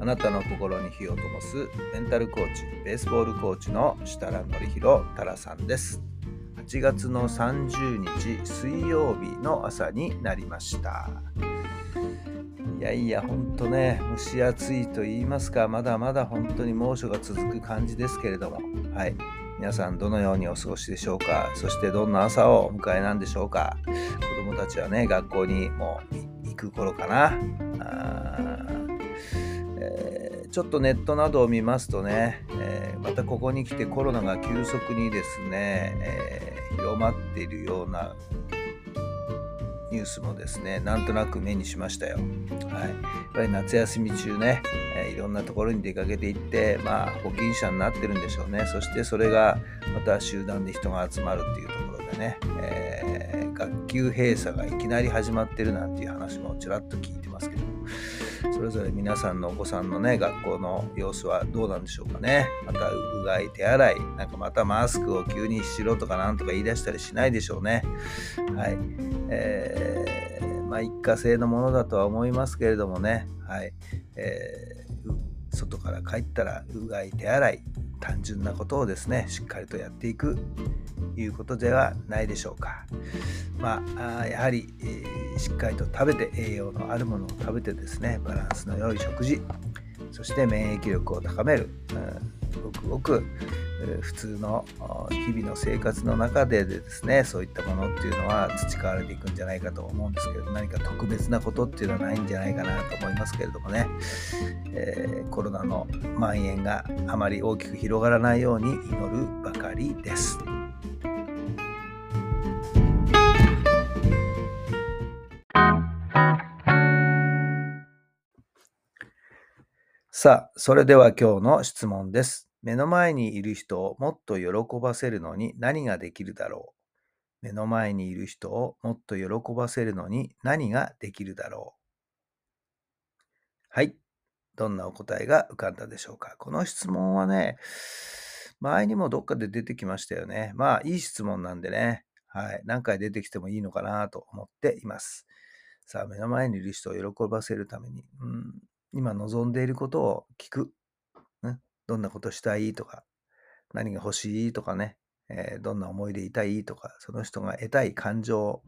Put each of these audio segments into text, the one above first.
あなたの心に火を灯すメンタルコーチベースボールコーチの設楽範弘太良さんです。8月の30日水曜日の朝になりました。いやいやほんとね蒸し暑いと言いますかまだまだ本当に猛暑が続く感じですけれども。はい。皆さんどのようにお過ごしでしょうか。そしてどんな朝をお迎えなんでしょうか。子供たちはね学校にもう行く頃かな。あーちょっとネットなどを見ますとね、えーまたここに来てコロナが急速にですね、えー広まっているようなニュースもですねなんとなく目にしましたよ。はい、やっぱり夏休み中ね、えーいろんなところに出かけていって、まあ、保菌者になってるんでしょうね。そしてそれがまた集団で人が集まるっていうところでね、えー学級閉鎖がいきなり始まってるなんていう話もちらっと聞いてますけどもそれぞれ皆さんのお子さんのね学校の様子はどうなんでしょうかね。またうがい手洗いなんかまたマスクを急にしろとかなんとか言い出したりしないでしょうね。はい。えーまあ一過性のものだとは思いますけれどもね。はい、えー外から帰ったらうがい手洗い単純なことをですねしっかりとやっていくいうことではないでしょうか。まあ、やはり、えしっかりと食べて栄養のあるものを食べてですねバランスの良い食事そして免疫力を高める、うんごくごく普通の日々の生活の中でですねそういったものっていうのは培われていくんじゃないかと思うんですけど何か特別なことっていうのはないんじゃないかなと思いますけれどもね、えーコロナの蔓延があまり大きく広がらないように祈るばかりです。さあ、それでは今日の質問です。目の前にいる人をもっと喜ばせるのに何ができるだろう目の前にいる人をもっと喜ばせるのに何ができるだろうはい。どんなお答えが浮かんだでしょうかこの質問はね、前にもどっかで出てきましたよね。まあ、いい質問なんでね。はい。何回出てきてもいいのかなと思っています。さあ、目の前にいる人を喜ばせるために、うん、今望んでいることを聞く。ね、どんなことしたいとか、何が欲しいとかね、えーどんな思いでいたいとか、その人が得たい感情、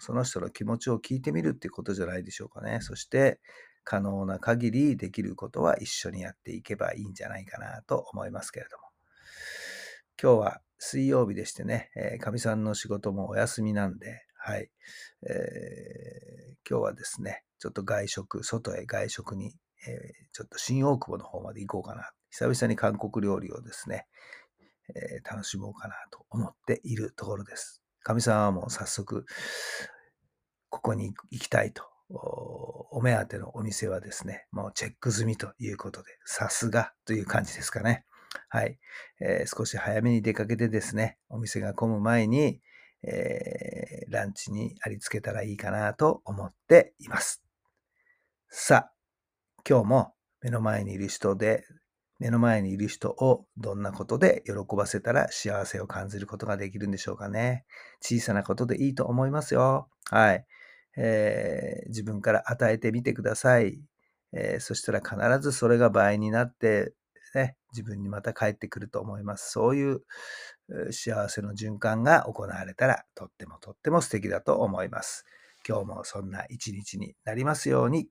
その人の気持ちを聞いてみるっていうことじゃないでしょうかね。そして、可能な限りできることは一緒にやっていけばいいんじゃないかなと思いますけれども。今日は水曜日でしてね、えーかみさんの仕事もお休みなんで、はい。えー今日はですね、ちょっと外食、外へ外食に、えーちょっと新大久保の方まで行こうかな。久々に韓国料理をですね、えー楽しもうかなと思っているところです。かみさんはもう早速、ここに行きたいと、お目当てのお店はですね、もうチェック済みということで、さすがという感じですかね。はい、えー少し早めに出かけてですね、お店が混む前に、えーランチにありつけたらいいかなと思っています。さあ、今日も目の前にいる人で、目の前にいる人をどんなことで喜ばせたら幸せを感じることができるんでしょうかね。小さなことでいいと思いますよ。はい。えー自分から与えてみてください。えーそしたら必ずそれが倍になって、ね、自分にまた返ってくると思います。そういう幸せの循環が行われたらとってもとっても素敵だと思います。今日もそんな一日になりますように。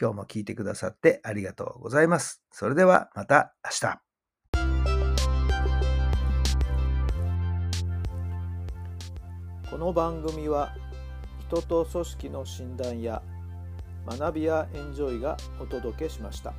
今日も聞いてくださってありがとうございます。それではまた明日。この番組は人と組織の診断や学びやエンジョイがお届けしました。